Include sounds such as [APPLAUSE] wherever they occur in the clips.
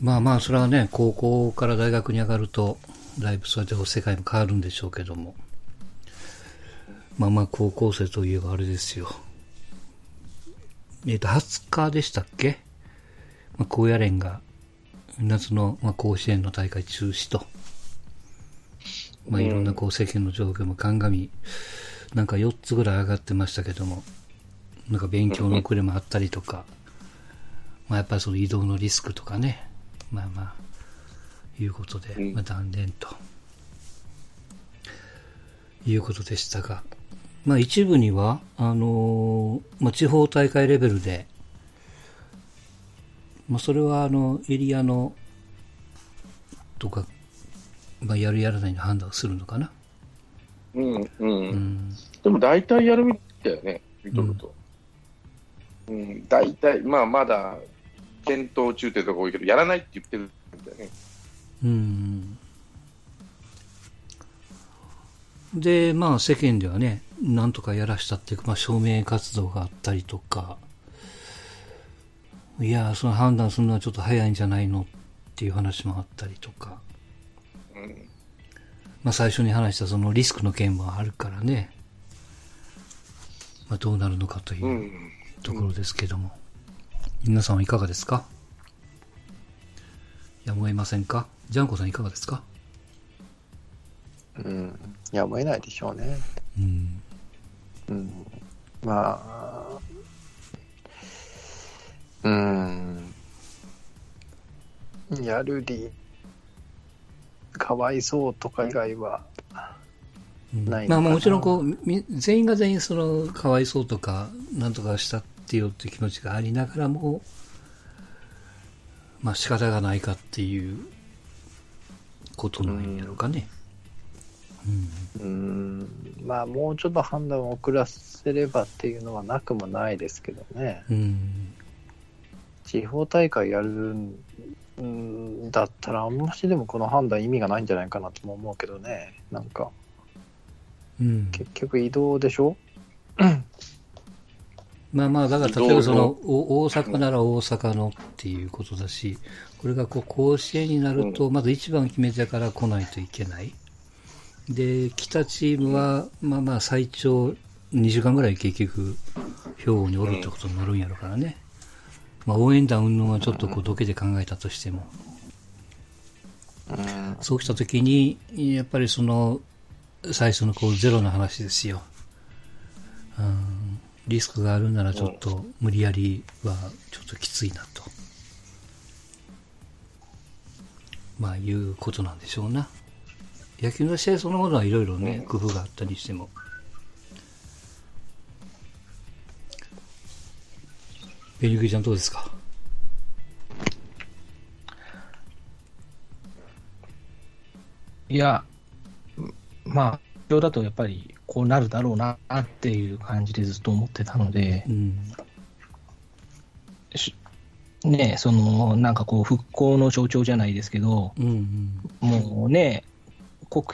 まあまあ、それはね、高校から大学に上がると、だいぶそれで世界も変わるんでしょうけども。まあまあ、高校生といえばあれですよ。えっ、と、20日でしたっけ？まあ、高野連が、夏の、まあ、甲子園の大会中止と。まあ、いろんなこう世間の状況も鑑み、なんか4つぐらい上がってましたけども、なんか勉強の遅れもあったりとか、まあやっぱりその移動のリスクとかね、まあまあ、いうことで、まあ断念と、いうことでしたが、まあ一部には、あのーまあ地方大会レベルで、まあそれはあの、エリアの、とか、まあやるやらないの判断するのかな。うん、うん。うん。でも大体やるみたいよね、見とると。うん、大体、まあまだ検討中ってとこ多いけど、やらないって言ってるんだよね。うん。で、まあ世間ではね、なんとかやらしたっていうか、まあ証明活動があったりとか、いや、その判断するのはちょっと早いんじゃないのっていう話もあったりとか、うん、まあ最初に話したそのリスクの件もあるからね、まあどうなるのかといううん。ところですけども、皆さんはいかがですか？やむを得ませんか？ジャンコさんいかがですか？うん。やむを得ないでしょうね。うん。うん。まあ、うん。やるり、かわいそうとか以外は、うんないまあまあもちろんこう、み全員が全員その、かわいそうとか、なんとかしたってよっていう気持ちがありながらも、まあ仕方がないかっていうことなんやろうかね。うん。まあ、もうちょっと判断を遅らせればっていうのはなくもないですけどね。うん。うん。地方大会やるんだったら、あんましでもこの判断意味がないんじゃないかなとも思うけどね。なんか、うん。結局移動でしょ？まあまあ、だから例えばその、お大阪なら大阪のっていうことだし、これがこう甲子園になると、まず一番決めてから来ないといけない。で、来たチームは、まあまあ最長2週間ぐらい結局、兵庫におるってことになるんやろからね。まあ応援団云々はちょっとこう、どけで考えたとしても。うん。そうしたときに、やっぱりその、最初のこうゼロの話ですよ。うん、リスクがあるならちょっと無理やりはちょっときついなと。まあいうことなんでしょうな。野球の試合そのものはいろいろね、工夫があったりしても。ベリグリちゃんどうですか？いや、まあ、だとやっぱりこうなるだろうなっていう感じでずっと思ってたのでう、ん。しねそのなんかこう、復興の象徴じゃないですけど、うんもうね、国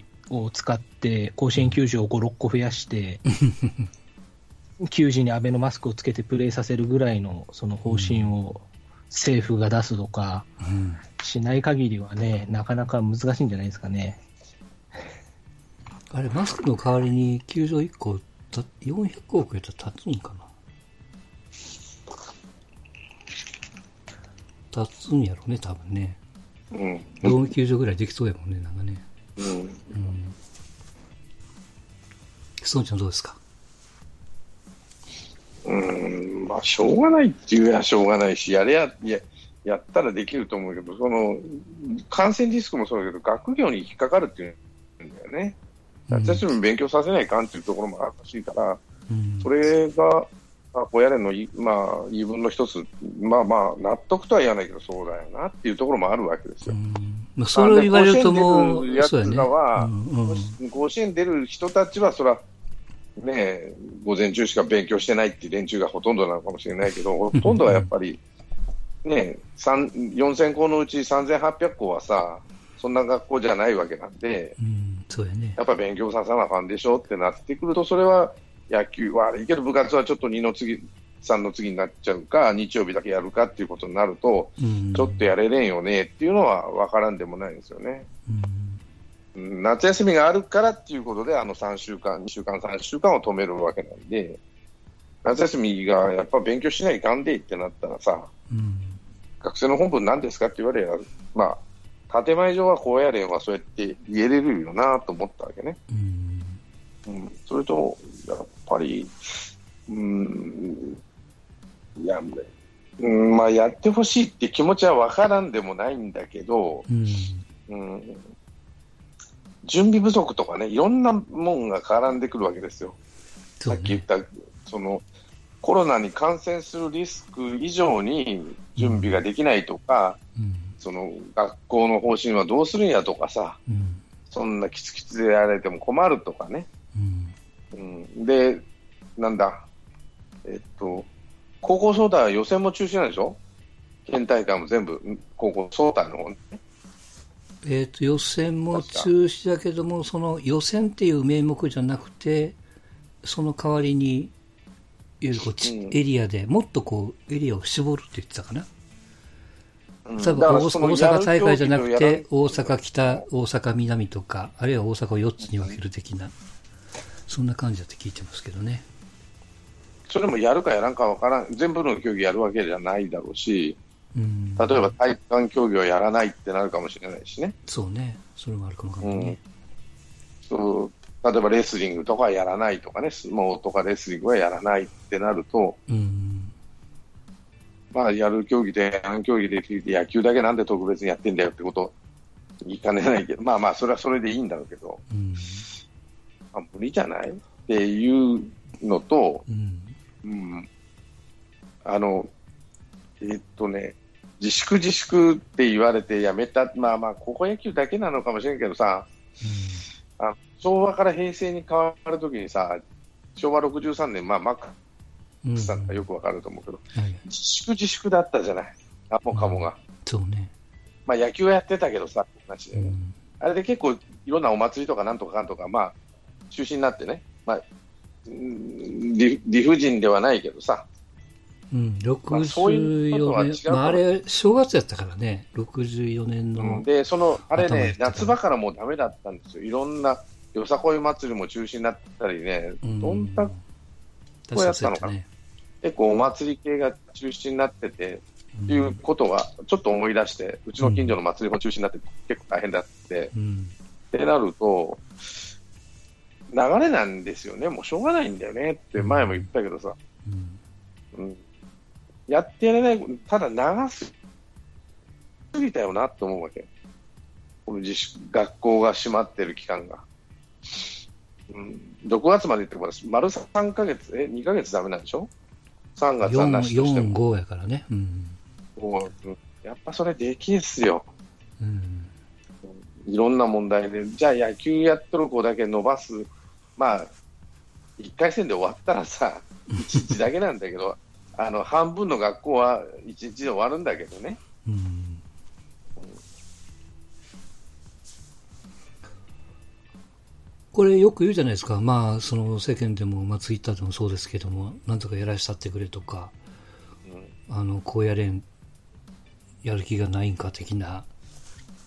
費を使って甲子園球場を5、6個増やして、球児にアベノマスクをつけてプレーさせるぐらいのその方針を政府が出すとかうん。うん。しない限りはね、なかなか難しいんじゃないですかね。あれ、マスクの代わりに球場1個た、400億やったら立つんかな？立つんやろね、多分ね。うん。ドーム球場ぐらいできそうやもんね、なんかね。うん。うん。ストーンちゃんどうですか？うん、まあ、しょうがないって言えばしょうがないし、やれや、や、やったらできると思うけど、その、感染リスクもそうだけど、学業に引っかかるっていうんだよね。うん夏休み勉強させないかんっていうところもあるらしいから、うん。それが、まあ、親連のい、まあ、言い分の一つ、まあまあ、納得とは言わないけど、そうだよなっていうところもあるわけですよ。うん。まあ、それを言われるともう、やつ。らは甲子園出る人たちは、そら、ねえ、午前中しか勉強してないっていう連中がほとんどなのかもしれないけど、[LAUGHS] ほとんどはやっぱり、ねえ、三4000校のうち3800校はさ、そんな学校じゃないわけなんで、うん、そうやね。やっぱ勉強させなあかんでしょってなってくると、それは野球悪いけど、部活はちょっと二の次3の次になっちゃうか、日曜日だけやるかっていうことになると、うんちょっとやれれんよねっていうのは分からんでもないんですよね。うんうん夏休みがあるからっていうことで、あの3週間、2週間、3週間を止めるわけなんで、夏休みがやっぱ勉強しないかんでってなったらさ、うん学生の本分何ですかって言われりゃ、まあ、建前上はこうやれんはそうやって言えれるよなと思ったわけね。うんうん、それと、やっぱり、うん、いや、うん、まあ、やってほしいって気持ちは分からんでもないんだけど、うんうん、準備不足とかね、いろんなもんが絡んでくるわけですよ。ねさっき言った、その、コロナに感染するリスク以上に準備ができないとか、うんその学校の方針はどうするんやとかさ、うんそんなキツキツでやられても困るとかね。うんうん、で、なんだ、えっと、高校総体は予選も中止なんでしょ？県大会も全部、ん高校総体の方ね。えっ、と、予選も中止だけども、その予選っていう名目じゃなくて、その代わりに、いわゆるこうんエリアでもっとこう、エリアを絞るって言ってたかな。うん多分大阪大会じゃなくて、大阪北、大阪南とか、あるいは大阪を4つに分ける的な、そんな感じだって聞いてますけどね。それもやるかやらんかわからん、全部の競技やるわけじゃないだろうし、うん。例えば体育館競技はやらないってなるかもしれないしね。そうね。それもあるかもわかんないね。そう例えばレスリングとかはやらないとかね、相撲とかレスリングはやらないってなると、うん。まあ、やる競技で、やらん競技で聞いて、野球だけなんで特別にやってんだよってこと言いかねないけど、まあまあ、それはそれでいいんだろうけど、うん。まあ、無理じゃないっていうのと、うん。うん、あの、えっとね、自粛自粛って言われてやめた、まあまあ、高校野球だけなのかもしれんけどさ、あ昭和から平成に変わるときにさ、昭和63年、まあ、マッさんがよくわかると思うけど、はい。自粛自粛だったじゃない、あもかもが。そうね。まあ、野球はやってたけどさ、話でねうん。あれで結構いろんなお祭りとかなんとかかんとか、まあ、中止になってね、まあ、うん理理不尽ではないけどさ、うん。まあそういうことは64違う年。まあ、あれ、正月やったからね。64年の。で、その、あれね夏場からもうダメだったんですよ。いろんな、よさこい祭りも中止になったりね、うんどんな、確かにそうやったね。結構お祭り系が中止になってて、うんっていうことは、ちょっと思い出して、うちの近所の祭りも中止になってて、結構大変だって、うん。ってなると、流れなんですよね、もうしょうがないんだよねって前も言ったけどさ、うん。うん、やってやれない、ただ長すぎたよなって思うわけ。この自粛学校が閉まってる期間が。うん、6月までってことは、丸3ヶ月、え、2ヶ月ダメなんでしょ ?3 月はなしとして4、も。5やからね。うん。やっぱそれできんっすよ。うん。いろんな問題で。じゃあ野球やっとる子だけ伸ばす。まあ、1回戦で終わったらさ、[LAUGHS] 1日だけなんだけど、あの、半分の学校は1日で終わるんだけどね。これよく言うじゃないですか。まあ、その世間でも、まあツイッターでもそうですけども、なんとかやらしたってくれとか、うん。あの、こうやれん、やる気がないんか的な、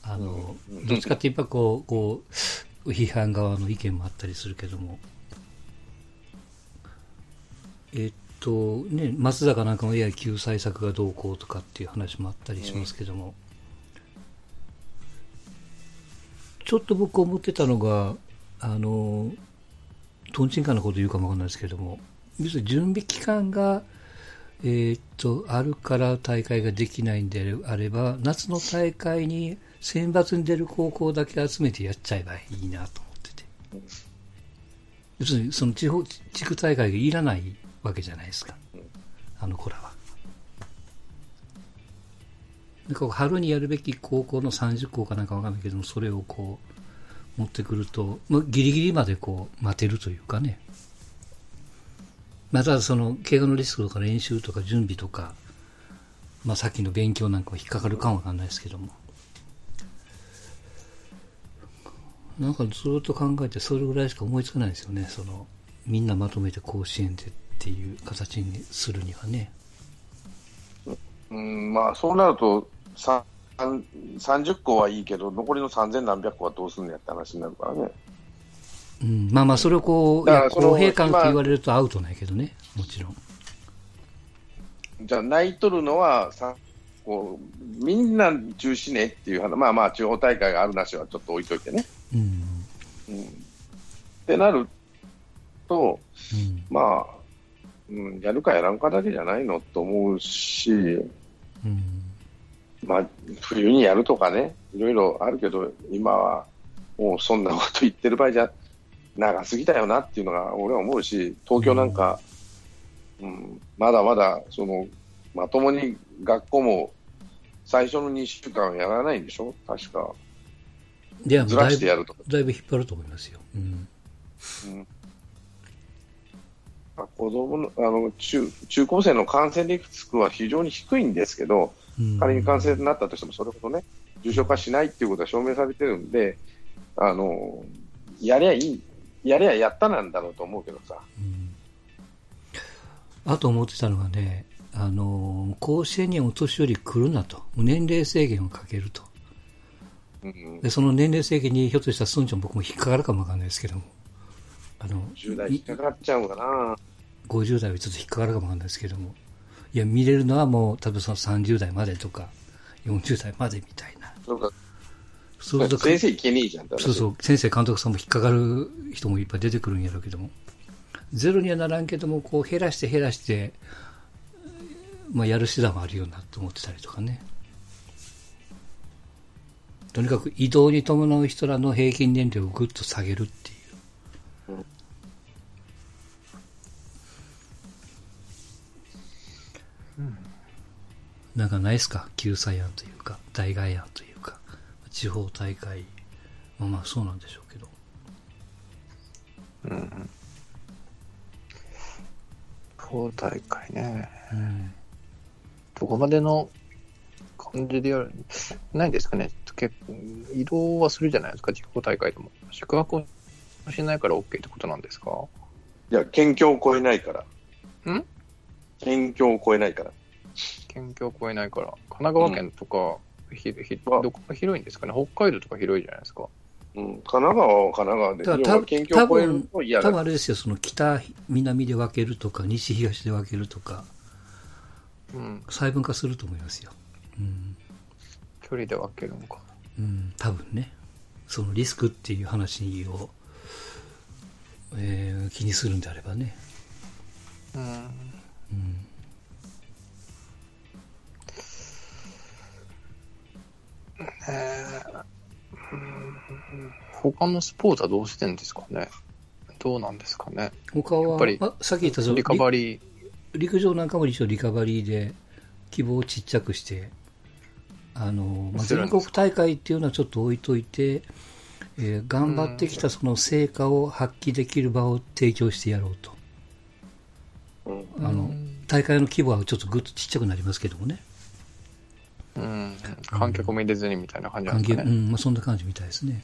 あの、うん。どっちかって言えばこう、こう、批判側の意見もあったりするけども、えっと、ね、松坂なんかもいや救済策がどうこうとかっていう話もあったりしますけども、ちょっと僕思ってたのが、あの、とんちんかなこと言うかもわかんないですけども、要するに準備期間が、えーっと、あるから大会ができないんであれば、夏の大会に選抜に出る高校だけ集めてやっちゃえばいいなと思ってて。要するに、その地方、地区大会がいらないわけじゃないですか。あの子らは。なんか春にやるべき高校の30校かなんかわかんないけども、それをこう、持ってくると、まあ、ギリギリまでこう、待てるというかね。まあ、ただその、怪我のリスクとか練習とか準備とか、まあ、さっきの勉強なんかは引っかかるかもわかんないですけども。なんかずっと考えて、それぐらいしか思いつかないですよね。その、みんなまとめて甲子園でっていう形にするにはね。うん、まあ、そうなると、30個はいいけど、残りの3000何百個はどうすんのやって話になるからね。うん、まあまあ、それをこう、公平感って言われるとアウトないけどね、もちろん。じゃあ、泣いとるのはさこう、みんな中止ねっていう話、まあまあ、地方大会があるなしはちょっと置いといてね。うん。うん、ってなると、うん。まあ、うん、やるかやらんかだけじゃないのと思うし、うん。まあ、冬にやるとかね、いろいろあるけど、今はもうそんなこと言ってる場合じゃ長すぎだよなっていうのが俺は思うし、東京なんか、うん、まだまだそのまともに学校も最初の2週間はやらないんでしょ、確か。では、ずらしてやるとか。だいぶ引っ張ると思いますよ。うん。まあ子供のあの中中高生の感染リスクは非常に低いんですけど、うん仮に感染になったとしても、それほどね、重症化しないっていうことは証明されてるんで、あのやりゃいい、やりゃやったなんだろうと思うけどさ、うんあと思ってたのがね、あの、甲子園にお年寄り来るなと。年齢制限をかけると。うん、で、その年齢制限にひょっとしたら、すんちゃん僕も引っかかるかもわかんないですけども。あの、10代引っかかっちゃうかな、50代はちょっと引っかかるかもわかんないですけども。いや、見れるのはもう、多分その30代までとか、40代までみたいな。そうかそう先生いけねえじゃんそうそう、先生、監督さんも引っかかる人もいっぱい出てくるんやろうけども、ゼロにはならんけども、こう減らして減らして、まあ、やる手段はあるよなと思ってたりとかね。とにかく移動に伴う人らの平均年齢をぐっと下げるっていう。なんかないですか？救済案というか、代替案というか、地方大会、まあまあそうなんでしょうけど。うん。党大会ね。うんどこまでの感じでやるないですかね。結構、移動はするじゃないですか、地方大会でも。宿泊をしないから OK ってことなんですか？いや、県境を越えないから。ん？県境を越えないから。県境を越えないから。神奈川県とか、ひひあどこが広いんですかね？北海道とか広いじゃないですか。うん、神奈川は神奈川で、だから県境を越えると嫌だ多分。あれですよ、その北、南で分けるとか、西、東で分けるとか、うん。細分化すると思いますよ。うん。距離で分けるのか。うん、多分ね。そのリスクっていう話を、えー気にするんであればね。うん。うん。えーうん他のスポーツはどうしてんですかね？どうなんですかね？他は、やっぱりあさっき言ったリカバリー。り陸上なんかも一応リカバリーで希望をちっちゃくして、あの、まあ、全国大会っていうのはちょっと置いといて、えー頑張ってきたその成果を発揮できる場を提供してやろうと。うんあの、大会の規模はちょっとぐっとちっちゃくなりますけどもね。うん。観客も入れずにみたいな感じなんですかね。うん、まあそんな感じみたいですね。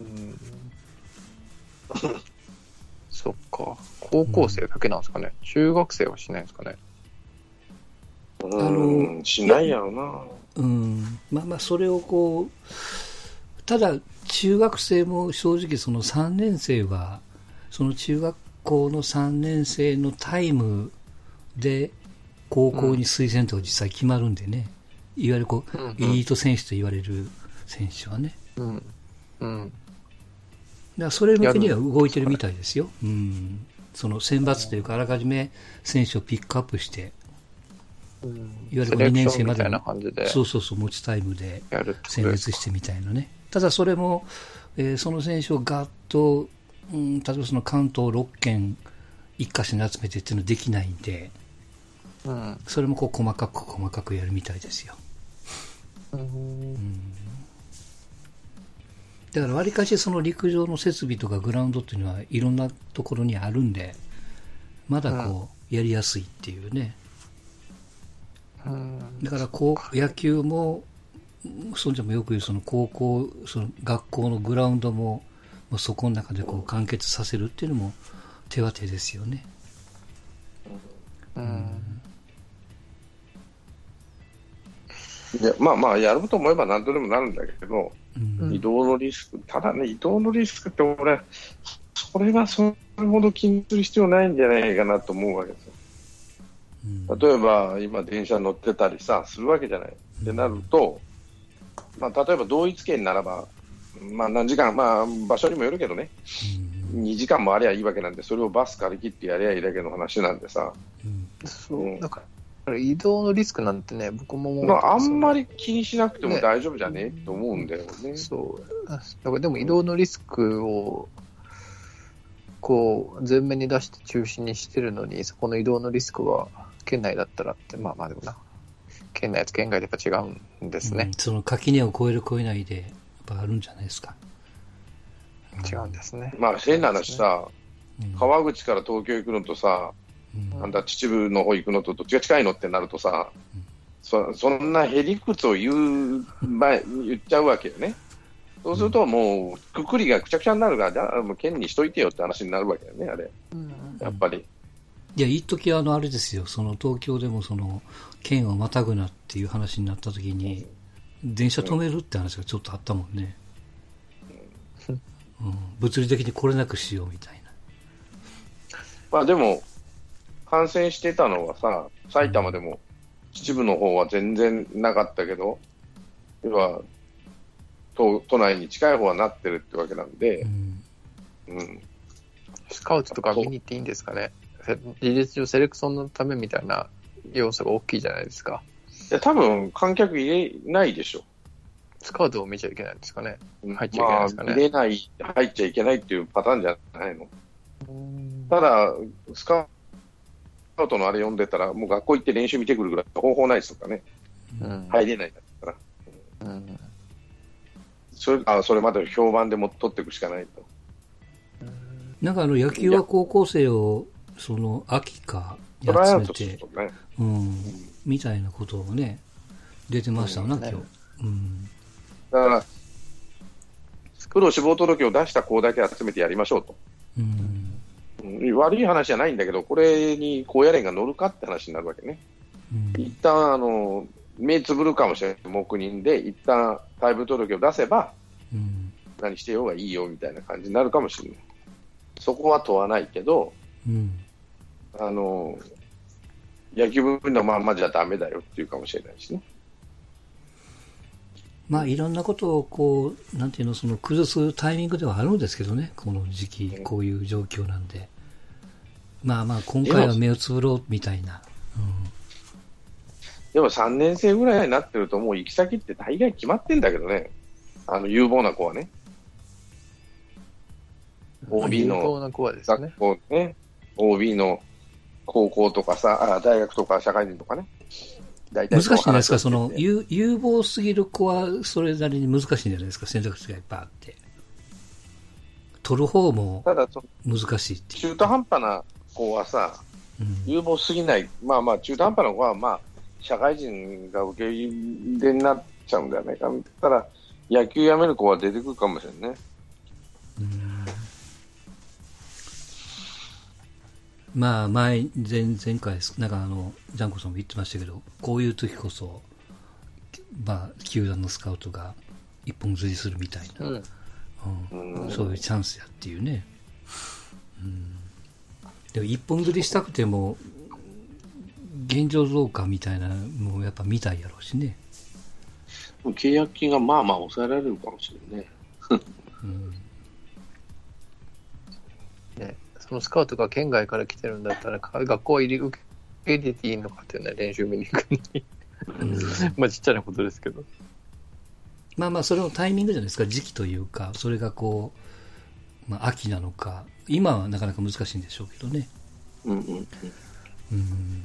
うんそっか。高校生だけなんですかね。中学生はしないんですかね。うん、しないやろな。うん、まあまあ、それをこう、ただ、中学生も正直その3年生は、その中学校の3年生のタイムで高校に推薦とか実際決まるんでね、いわゆるこう、うんうんエリート選手と言われる選手はね。うん。うん。だからそれ向けには動いてるみたいですよ。うん。その選抜というか、あらかじめ選手をピックアップして、うんいわゆるセレ2年生までのそうそうそう、持ちタイムで選。別してみたいなね。ただそれも、えーその選手をガッと、うん、例えばその関東6県一箇所に集めてっていうのはできないんで、うん。それもこう細かく細かくやるみたいですよ。うんだからわりかしその陸上の設備とかグラウンドっていうのはいろんなところにあるんで、まだこうやりやすいっていうね。うんだからこう野球も、そんじゃもよく言うその高校、その学校のグラウンドも、もうそこの中でこう完結させるっていうのも手は手ですよね。うん。でまあまあ、やろうと思えば何とでもなるんだけど、うん移動のリスク、ただね、移動のリスクって俺、それはそれほど気にする必要ないんじゃないかなと思うわけですよ。うん例えば今、電車乗ってたりさ、するわけじゃない。ってなると、まあ、例えば同一圏ならば、まあ、何時間、まあ、場所にもよるけどね、2時間もありゃいいわけなんで、それをバス借り切ってやりゃいいだけの話なんでさ、うんそうう。だから、移動のリスクなんてね、僕も思うまあ、あんまり。り気にしなくても大丈夫じゃね？と思うんだよね。そう。だからでも移動のリスクを、こう、前面に出して中心にしてるのに、そこの移動のリスクは、県内だったらって、まあまあでもな。県内と県外でやっぱ違うんですねうん。その垣根を越える越えないで、やっぱあるんじゃないですか。違うんですね。まあ、変な話さ、うん川口から東京行くのとさ、うんなんだ秩父の方行くのとどっちが近いのってなるとさ、うんそそんなへりくつを言う前言っちゃうわけよね。そうするともう、くくりがくちゃくちゃになるから、じゃあもう県にしといてよって話になるわけだよね、あれ。やっぱり。いや、一時あの、あれですよ、その東京でもその、県をまたぐなっていう話になった時に、電車止めるって話がちょっとあったもんね。うん、物理的に来れなくしようみたいな。まあでも、感染してたのはさ、埼玉でも秩父の方は全然なかったけど、要は都都内に近い方はなってるってわけなんでう、ん。うん、スカウトとか見に行っていいんですかね？せ事実上セレクションのためみたいな要素が大きいじゃないですか。いや多分観客入れないでしょ。スカウトを見ちゃいけないんですかね？うん入っちゃいけないですかね？まあ、入れない、入っちゃいけないっていうパターンじゃないの。ただ、スカウトのあれ読んでたら、もう学校行って練習見てくるぐらい方法ないですとかね、うん。入れないんだったら、うんそれあそれまでの評判でも取っていくしかないと。なんかあの、野球は高校生を、その、秋か、集めて、とね、うん、みたいなことをね、出てましたな、うん今日。うん。だから、プロ志望届を出した子だけ集めてやりましょうと。うん。うん悪い話じゃないんだけど、これに高野連が乗るかって話になるわけね。うん一旦あの目つぶるかもしれない黙認で、一旦退部届を出せば、うん。何してようがいいよみたいな感じになるかもしれない。そこは問わないけど、うん。あの野球部のまんまじゃだめだよっていうかもしれないしね。まあ、いろんなことをこう、なんていうの、その崩すタイミングではあるんですけどね、この時期、こういう状況なんで。まあまあ、今回は目をつぶろうみたいな。でも3年生ぐらいになってると、もう行き先って大概決まってんだけどね、あの有望な子はね、OB 有の効な子はですね学。校ね、OB の高校とかさ、あ大学とか社会人とかね、大うん、難しいじゃないですか、その、有有望すぎる子はそれなりに難しいんじゃないですか、選択肢がいっぱいあって。取る方も難しいっていう。中途半端な子はさ、うん有望すぎない、まあまあ、中途半端な子は、まあ、社会人が受け入れになっちゃうんじゃないかみたいな、野球やめる子は出てくるかもしれないね。うんまあ、前、前、前回。なんかあの、ジャンコさんも言ってましたけど、こういう時こそ、まあ、球団のスカウトが一本釣りするみたいな、うん。うんうんそういうチャンスやっていうね。うん、でも一本釣りしたくても、現状増加みたいなのもやっぱ見たいやろうしね。契約金がまあまあ抑えられるかもしれないね。う [LAUGHS] んね、そのスカウトが県外から来てるんだったら、か学校入り受け入れていいのかっていうね、練習見に行くのに。うん [LAUGHS] まあちっちゃなことですけど。まあまあ、それのタイミングじゃないですか、時期というか、それがこう、まあ、秋なのか、今はなかなか難しいんでしょうけどね。うんうんうんうん、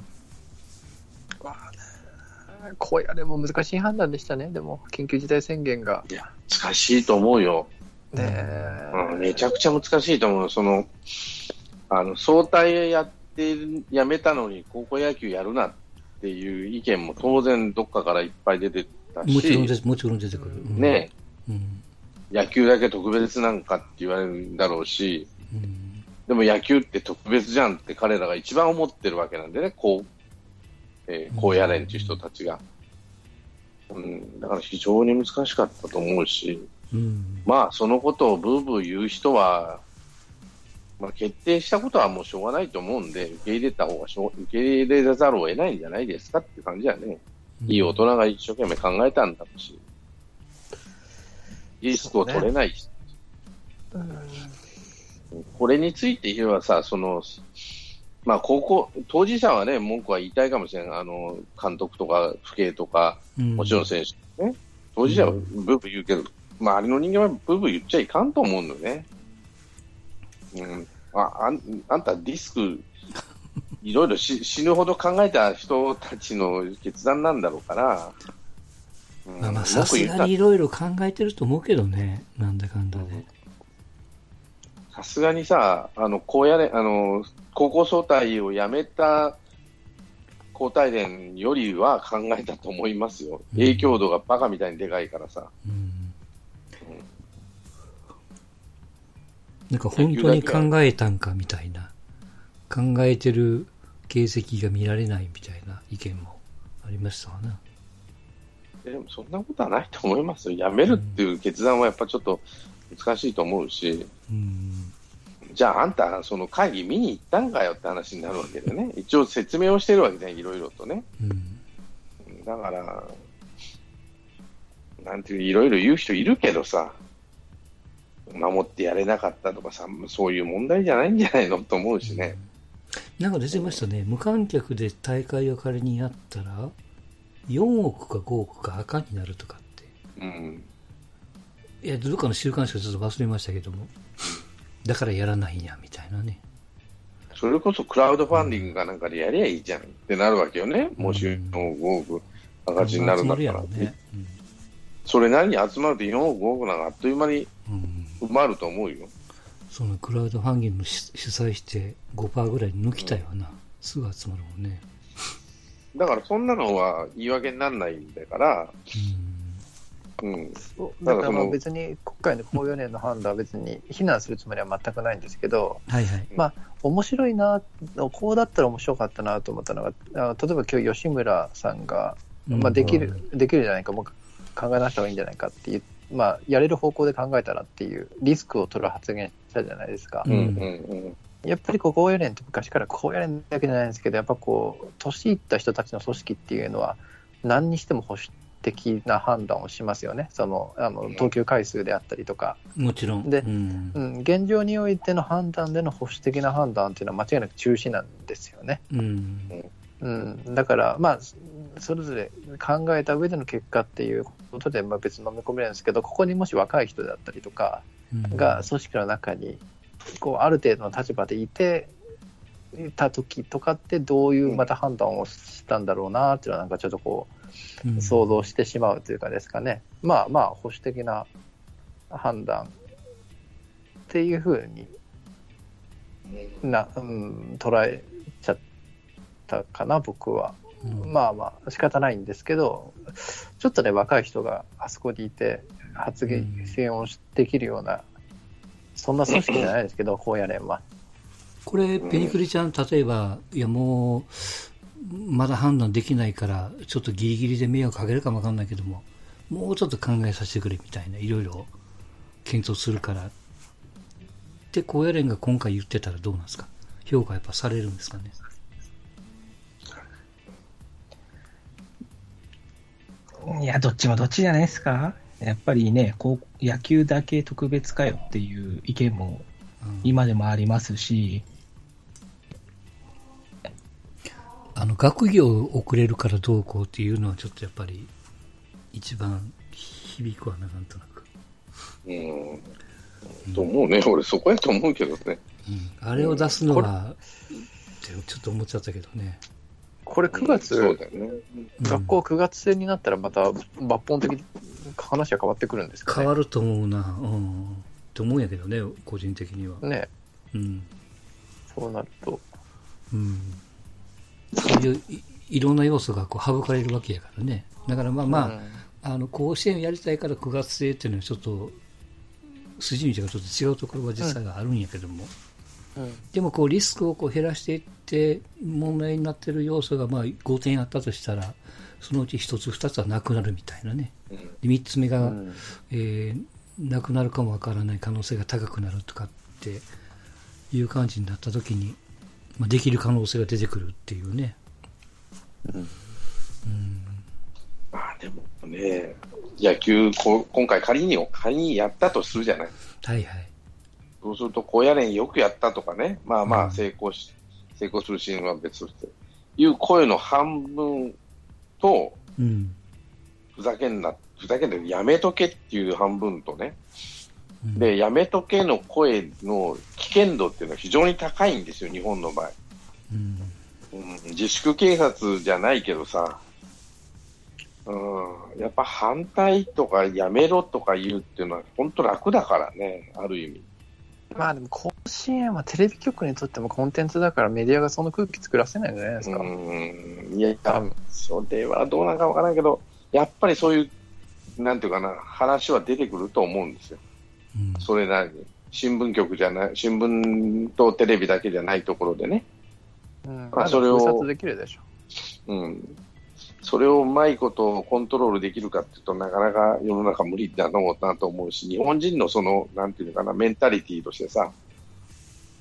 こうやれも難しい判断でしたね、でも、緊急事態宣言が。いや、難しいと思うよ。ねえうん、めちゃくちゃ難しいと思う。その、あの、総体やってる、やめたのに高校野球やるなっていう意見も当然どっかからいっぱい出てたし、もちろんでもちろん出てくる。うんね、うん野球だけ特別なんかって言われるんだろうし、うんでも野球って特別じゃんって彼らが一番思ってるわけなんでね、こう、えー、こうやれんっていう人たちが。うん、だから非常に難しかったと思うし、うん。まあ、そのことをブーブー言う人は、まあ、決定したことはもうしょうがないと思うんで、受け入れた方がしょう、受け入れざるを得ないんじゃないですかって感じやね。いい大人が一生懸命考えたんだろうし、リスクを取れないし、これについて言えばさ、その、まあ、高校、当事者はね、文句は言いたいかもしれない。あの、監督とか、父兄とか、うんもちろん選手ね。当事者はブーブー言うけど、周りの人間はブーブー言っちゃいかんと思うのよね。うん。あ、あんあんたリスク、[LAUGHS] いろいろし死ぬほど考えた人たちの決断なんだろうから。うんまあまあ、さすがにいろいろ考えてると思うけどね。なんだかんだで。さすがにさ、あの、こうやれ、あの、高校総体をやめた高体連よりは考えたと思いますよ。うん影響度がバカみたいにでかいからさ。うん。なんか本当に考えたんかみたいな。考えてる形跡が見られないみたいな意見もありましたわな。でもそんなことはないと思いますよ。やめるっていう決断はやっぱちょっと難しいと思うし、うん。じゃああんた、その会議見に行ったんかよって話になるわけでね。一応説明をしてるわけじゃん、いろいろとね。うん。だから、なんていう、いろいろ言う人いるけどさ、守ってやれなかったとかさ、そういう問題じゃないんじゃないのと思うしね。なんか出てましたね。無観客で大会を仮にやったら、4億か5億か赤になるとかって。うん。いや、どっかの週刊誌かちょっと忘れましたけども。だからやらないんや、みたいなね。それこそクラウドファンディングかなんかでやりゃいいじゃんってなるわけよね。もしうん4億、5億赤字になるんだったら。集まやろね。それなりに集まると4億、5億なんかあっという間にうん。うん。埋まると思うよ。そのクラウドファンディング主主催して5%ぐらい抜きたいわな。すぐ集まるもんね。だからそんなのは言い訳にならないんだから、うん。だから別に今回の高4年の判断は別に非難するつもりは全くないんですけど、うん。はいはい。まあ面白いな、こうだったら面白かったなと思ったのが、あ例えば今日吉村さんが、まあ、できる、できるじゃないか、もう考え直した方がいいんじゃないかっていう、まあ、やれる方向で考えたらっていうリスクを取る発言したじゃないですか。うんうんうんやっぱりこう高野連って昔から高野連だけじゃないんですけど、やっぱこう、年いった人たちの組織っていうのは、何にしても保守的な判断をしますよね。その、あの、投球回数であったりとか。もちろん。でうんう。ん、現状においての判断での保守的な判断っていうのは間違いなく中止なんですよね。うん。うん、だから、まあ、それぞれ考えた上での結果っていうことで、まあ、別に飲み込めるんですけど、ここにもし若い人だったりとかうんが組織の中にこうある程度の立場でいていた時とかって、どういうまた判断をしたんだろうなっていうのは、なんかちょっとこうん。う、想像してしまうというかですかね、まあまあ、保守的な判断っていうふうにな、うん、捉えちゃったかな、僕は。うん。まあまあ仕方ないんですけど、ちょっとね、若い人があそこにいて発言をできるような、そんな組織じゃないですけど、高野連は。[LAUGHS] これ、ペニクリちゃん、例えば、いやもう、まだ判断できないから、ちょっとギリギリで迷惑かけるかもわかんないけども、もうちょっと考えさせてくれみたいな、いろいろ検討するから。って、高野連が今回言ってたらどうなんですか？評価やっぱされるんですかね？いや、どっちもどっちじゃないですか？やっぱりね、こう野球だけ特別かよっていう意見もうん今でもありますし、あの、学業遅れるからどうこうっていうのはちょっとやっぱり、一番響くわな、なんとなく。うん。と思うね。俺そこやと思うけどね。うん。あれを出すのは、ってちょっと思っちゃったけどね。これ9月、そうだよね。うん学校9月制になったらまた抜本的に話が変わってくるんですかね。変わると思うな、うん。って思うんやけどね、個人的には。ね、うん。そうなると。うん。そういういいろんな要素がこう省かれるわけやからね。だからまあまあ、あの、甲子園やりたいから9月制っていうのはちょっと、筋道がちょっと違うところは実際はあるんやけども。うん。でもこうリスクをこう減らしていって問題になっている要素がまあ5点あったとしたらそのうち1つ2つはなくなるみたいなね。うん。で3つ目が、うん。えーなくなるかもわからない可能性が高くなるとかっていう感じになった時に、まあ、できる可能性が出てくるっていうね、うん。まあでもね、野球こ、今回仮に、仮にやったとするじゃない。はいはいそうすると、高野連よくやったとかね、まあまうん。あ成功し、成功するシーンは別として、いう声の半分と、うん。ふざけんな、ふざけんな、やめとけっていう半分とね、うん。で、やめとけの声の危険度っていうのは非常に高いんですよ、日本の場合。うん。うん、自粛警察じゃないけどさ、うん、やっぱ反対とかやめろとか言うっていうのは本当楽だからね、ある意味。まあでも甲子園はテレビ局にとってもコンテンツだからメディアがその空気作らせないんじゃないですか。うん、いや、多分。それはどうなんかわからんけど、やっぱりそういう、なんていうかな、話は出てくると思うんですよ。うんそれなりに。新聞局じゃない、新聞とテレビだけじゃないところでね。うん。まあそれをできるでしょ。うん。それをうまいことコントロールできるかっていうとなかなか世の中無理だろうなと思うし、日本人のその、なんていうのかな、メンタリティーとしてさ、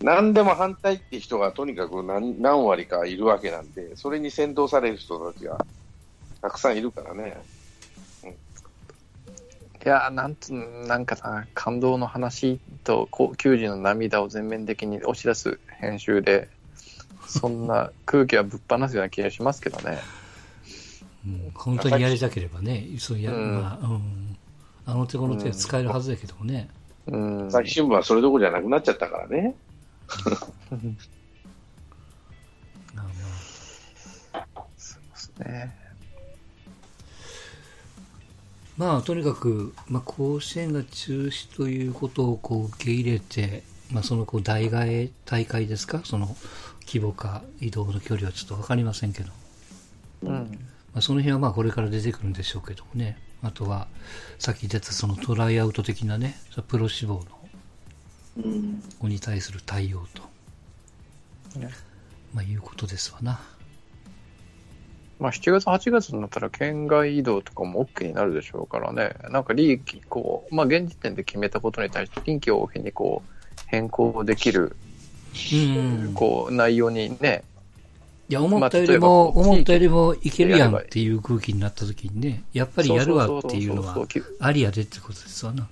何でも反対って人がとにかく何何割かいるわけなんで、それに先導される人たちがたくさんいるからね。うんいや、なんつ、なんかさ、感動の話と、球児の涙を全面的に押し出す編集で、そんな空気はぶっ放すような気がしますけどね。うん本当にやりたければね、そうやうんまあうん、あの手この手使えるはずだけどもね。うん。朝日新聞はそれどころじゃなくなっちゃったからね。まあまあね。まあ、とにかく、まあ、甲子園が中止ということをこう受け入れて、まあ、そのこう代替え大会ですか、その規模か移動の距離はちょっと分かりませんけど、うん。まあ、その辺はまあこれから出てくるんでしょうけどもね、あとはさっき出たそのトライアウト的なね、プロ志望の子に対する対応と、ねまあ、いうことですわな。まあ、7月、8月になったら県外移動とかも OK になるでしょうからね、なんか利益、こう、まあ、現時点で決めたことに対して、臨機応変にこう、変更できる、うん、こう、内容にね、いや、思ったよりも、思ったよりもいけるやんっていう空気になった時にね、やっぱりやるわっていうのはありやでってことですわな。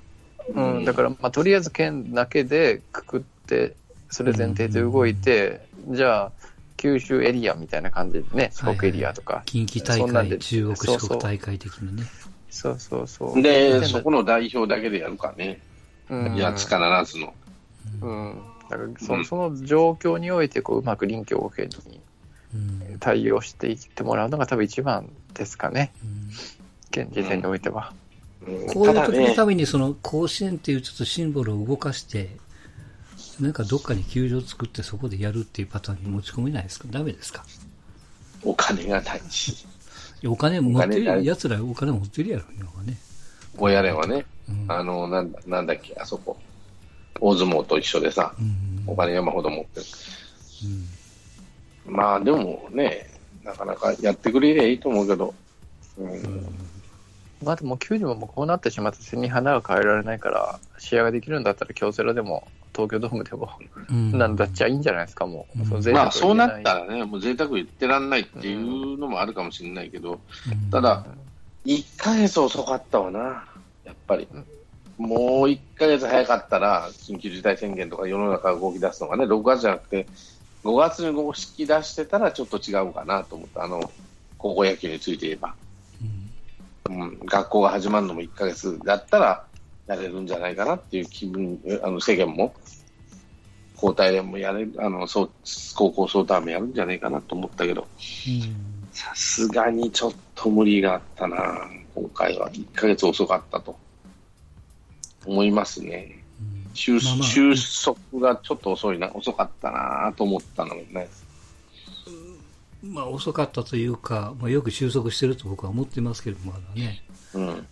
そううん、だから、まあ、とりあえず県だけでくくって、それ前提で動いて、じゃあ、九州エリアみたいな感じでね、四国エリアとか、近畿大会、そんなんで中国、四国大会的なね。そうそうそう。で、そこの代表だけでやるかね。うん、いや、つかならずの。うん。だからそ、うんその状況において、こう、うまく臨機応変にうん対応していってもらうのが多分一番ですかね、うん。現時点においては。うん。こういう時のた、めに、その甲子園っていうちょっとシンボルを動かして、なんかどっかに球場作ってそこでやるっていうパターンに持ち込めないですか？ダメですか？お金がないし、お金持ってる、奴らお金持ってるやろ、今はね。親連はね、うん。あの、なんだなんだっけ、あそこ、大相撲と一緒でさ、うん。お金山ほど持ってる。うんまあでもね、なかなかやってくれりゃいいと思うけど、うんまあでも、球児ももうこうなってしまって背に花が変えられないから、試合ができるんだったら京セラでも、東京ドームでも、うんなんだっちゃいいんじゃないですか、もう。うんの贅沢まあそうなったら。らね、もう贅沢言ってらんないっていうのもあるかもしれないけど、うんただ、1ヶ月遅かったわな、やっぱり。もう1ヶ月早かったら、緊急事態宣言とか世の中が動き出すのがね、6月じゃなくて、5月に動き出してたらちょっと違うかなと思った。あの、高校野球について言えば。うんうん、学校が始まるのも1ヶ月だったらやれるんじゃないかなっていう気分、えあの世間も、交代連もやれる、あの、そう、高校総体もやるんじゃないかなと思ったけど、さすがにちょっと無理があったな、今回は。1ヶ月遅かったと思いますね。うん収まあまあ収束がちょっと遅いな、遅かったなと思ったのもね。まあ遅かったというか、まあ、よく収束してると僕は思ってますけど、まだね。うん。うん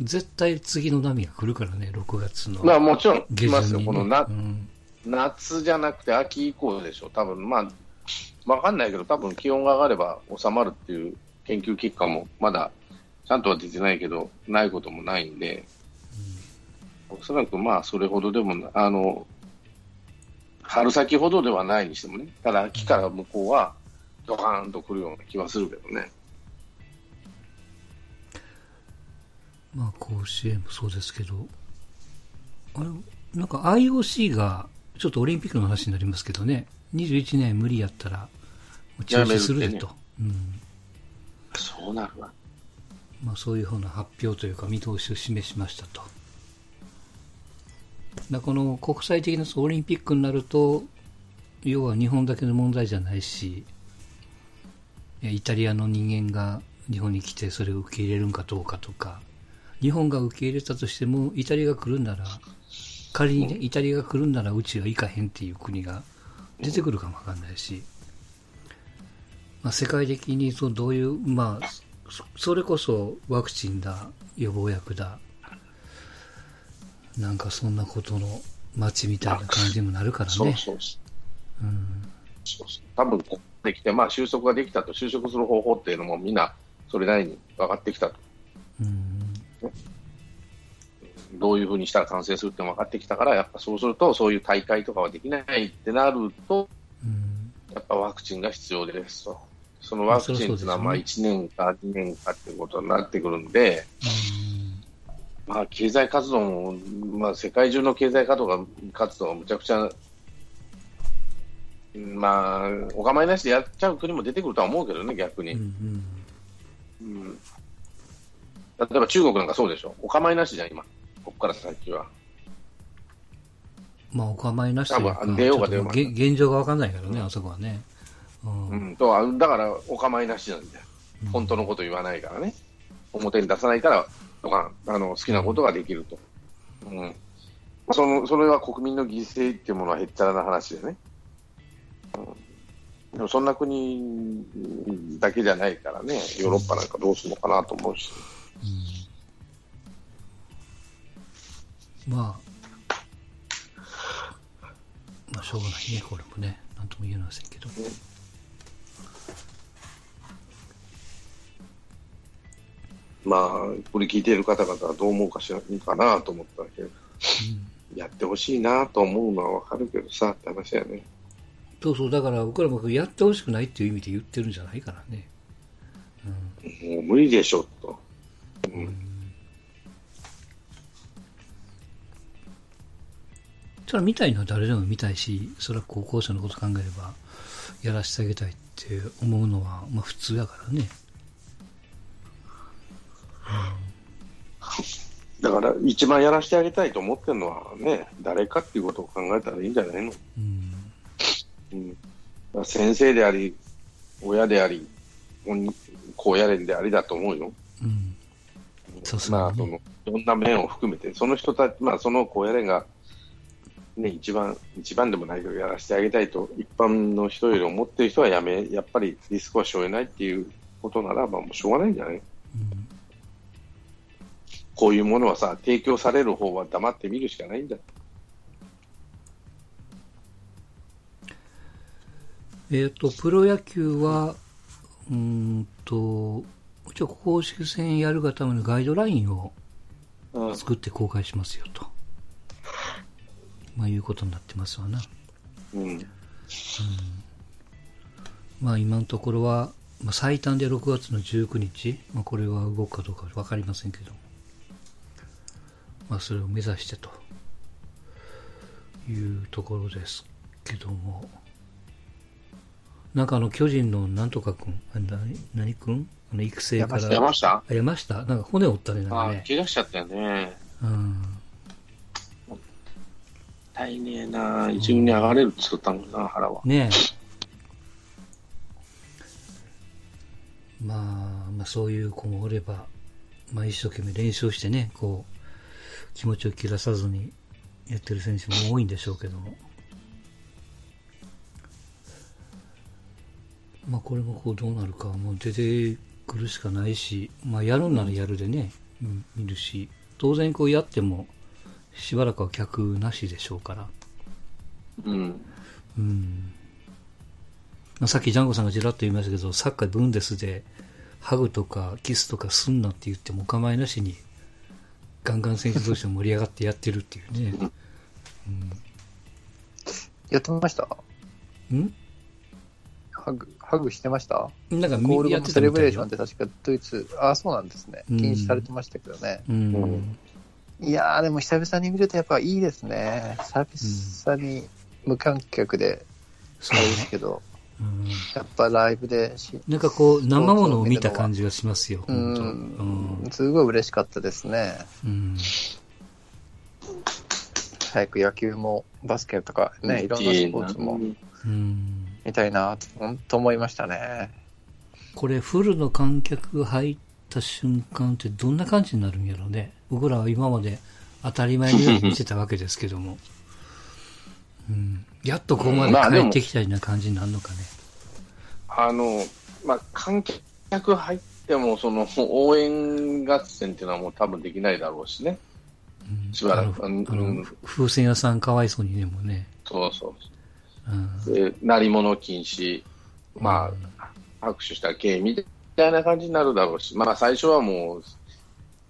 絶対次の波が来るからね、6月の。まあもちろん来ますよ、このなうん夏じゃなくて秋以降でしょ、多分まあ、わかんないけど、多分気温が上がれば収まるっていう研究結果もまだちゃんとは出てないけど、ないこともないんで、おそらくまあそれほどでもな、あの、春先ほどではないにしてもね、ただ秋から向こうはドカーンと来るような気はするけどね。まあ、甲子園もそうですけど、あれ、なんか IOC が、ちょっとオリンピックの話になりますけどね、21年無理やったら、中止するでと。うん。そうなるわ。まあ、そういうふうな発表というか見通しを示しましたと。だこの国際的なオリンピックになると、要は日本だけの問題じゃないし、イタリアの人間が日本に来てそれを受け入れるんかどうかとか、日本が受け入れたとしても、イタリアが来るんなら、仮にね、イタリアが来るんならうちは行かへんっていう国が出てくるかもわかんないし、まあ、世界的にそうどういう、まあ、そそれこそワクチンだ、予防薬だ、なんかそんなことの街みたいな感じにもなるからそうね。そうそう。うん。そうそう多分ここできて、まあ、収束ができたと、収束する方法っていうのもみんなそれなりに分かってきたと、うん。どういうふうにしたら完成するってのも分かってきたから、やっぱそうすると、そういう大会とかはできないってなると、うん。やっぱワクチンが必要ですと。そのワクチンっていうのは、まあまあ1年か2年かっていうことになってくるんで、まあ、経済活動も、まあ、世界中の経済活動が活動がむちゃくちゃ、まあ、お構いなしでやっちゃう国も出てくるとは思うけどね、逆に。うんうん。うん。例えば中国なんかそうでしょ、お構いなしじゃん、今、ここから先は。まあ、お構いなしというか多分出ようが出ようが。現状がわかんないからね、あそこはね。うん。うん、だから、お構いなしなんだよ、本当のこと言わないからね、表に出さないから、とかあの好きなことができると、うん。まあその、それは国民の犠牲っていうものはへっちゃらな話でね、うん、でもそんな国だけじゃないからね、ヨーロッパなんかどうするのかなと思うし、まあ、まあ、しょうがないね、これもね。なんとも言えませんけど。まあ、これ聞いている方々はどう思うかしらいいかなと思ったけど、やってほしいなと思うのはわかるけどさって話だよね。そうそう、だから僕らもやってほしくないっていう意味で言ってるんじゃないからね。もう無理でしょと。うんそれは見たいのは誰でも見たいし、それは高校生のこと考えれば、やらせてあげたいって思うのは、まあ普通やからね。[LAUGHS] だから一番やらせてあげたいと思ってるのはね、誰かっていうことを考えたらいいんじゃないの、うん。うん、先生であり、親であり、本高野連でありだと思うよ。うん。さすまあ、そのいろんな面を含めて、その人たち、まあ、その高野連が、ね、一番、一番でもないけど、やらせてあげたいと、一般の人より思ってる人はやめ、やっぱりリスクは背負えないっていうことならば、もうしょうがないんじゃない？うんこういうものはさ、提供される方は黙って見るしかないんだ。えっ、と、プロ野球は、うーんと、一応公式戦やるがためのガイドラインをうん作って公開しますよと。まあいうことになってますわな。うんまあ今のところは、まあ、最短で6月の19日、まあ、これは動くかどうか分かりませんけど、まあそれを目指してというところですけども、なんかあの巨人のなんとかくん、あ何何くんあの育成から。山下山下？なんか骨折ったね、なんああかね、。怪我しちゃったよね。うん。大変な、一軍に上がれるって言ったもんな、原は。ねえ。まあ、まあそういう子もおれば、まあ一生懸命練習してね、こう、気持ちを切らさずにやってる選手も多いんでしょうけども。まあこれもこうどうなるかはもう出てくるしかないし、まあやるんならやるでね、うん見るし、当然こうやっても、しばらくは客なしでしょうから。うん。うん。まあさっきジャンゴさんがちらっと言いましたけど、サッカーブンデスで、ハグとかキスとかすんなって言ってもお構いなしに、ガンガン選手同士で盛り上がってやってるっていうね。やってました？うん？ハグ、ハグしてました？なんかゴール後のセレブレーションって確かドイツ、ああ、そうなんですね。うん禁止されてましたけどね。うん。いやー、でも久々に見るとやっぱいいですね。久々に無観客で、そうですね。けど、うんやっぱライブでし、なんかこう、生ものを見た感じがしますよ、う本当ん、すごい嬉しかったですね。うん。早く野球もバスケとかね、いろんなスポーツもうん。見たいなと、思いましたね。これ、フルの観客が入った瞬間ってどんな感じになるんやろうね。僕らは今まで当たり前のように見てたわけですけども。[LAUGHS] うん。やっとここまで帰ってきたような感じになるのかね。あの、まあ、観客入っても、その、応援合戦っていうのはもう多分できないだろうしね。うんしばらくあの、うん風船屋さんかわいそうにね、もうね。そうそう。うん。で、鳴り物禁止、まあ、拍手した敬意みたいな感じになるだろうし、まあ、最初はもう、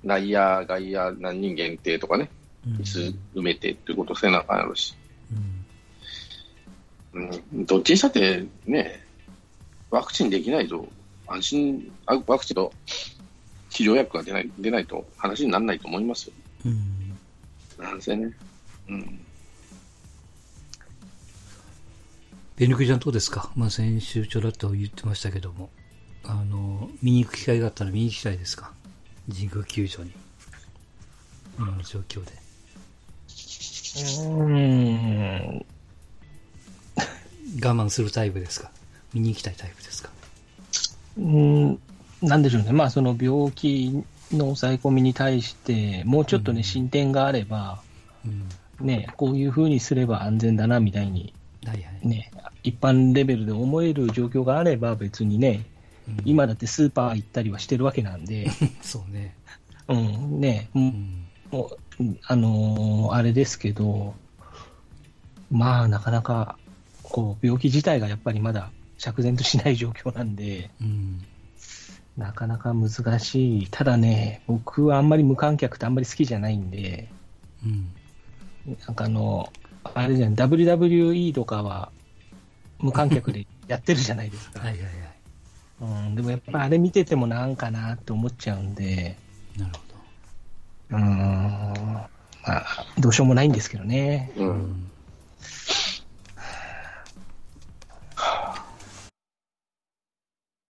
内野、外野何人限定とかね、うん椅子埋めてっていうことせなあかんやろうし、うんうん、どっちにしたってね、ワクチンできないと、安心、あワクチンと治療薬が出ない出ないと話にならないと思いますよ。うん。なんせね。うん。ベヌクちゃんどうですか？まあ先週ちょろっと言ってましたけども。あの、見に行く機会があったら見に行きたいですか？神宮球場に。今の状況で。うん。我慢するタイプですか？見に行きたいタイプですか？うん、なんでしょうね。まあ、その病気の抑え込みに対して、もうちょっとね、うん進展があれば、うん。ね、こういうふうにすれば安全だな、みたいに、はいはい。ね、一般レベルで思える状況があれば別にね、うん、今だってスーパー行ったりはしてるわけなんで、[LAUGHS] そうね。うん、ね、もうん。もううんあのーあれですけど、まあ、なかなか、こう、病気自体がやっぱりまだ釈然としない状況なんで、うん。なかなか難しい。ただね、僕はあんまり無観客ってあんまり好きじゃないんで、うん。なんかあの、あれじゃん、WWE とかは無観客でやってるじゃないですか。はいはいはい。うん、でもやっぱあれ見ててもなんかなって思っちゃうんで、なるほうーん、まあ、どうしようもないんですけどね。う。ん。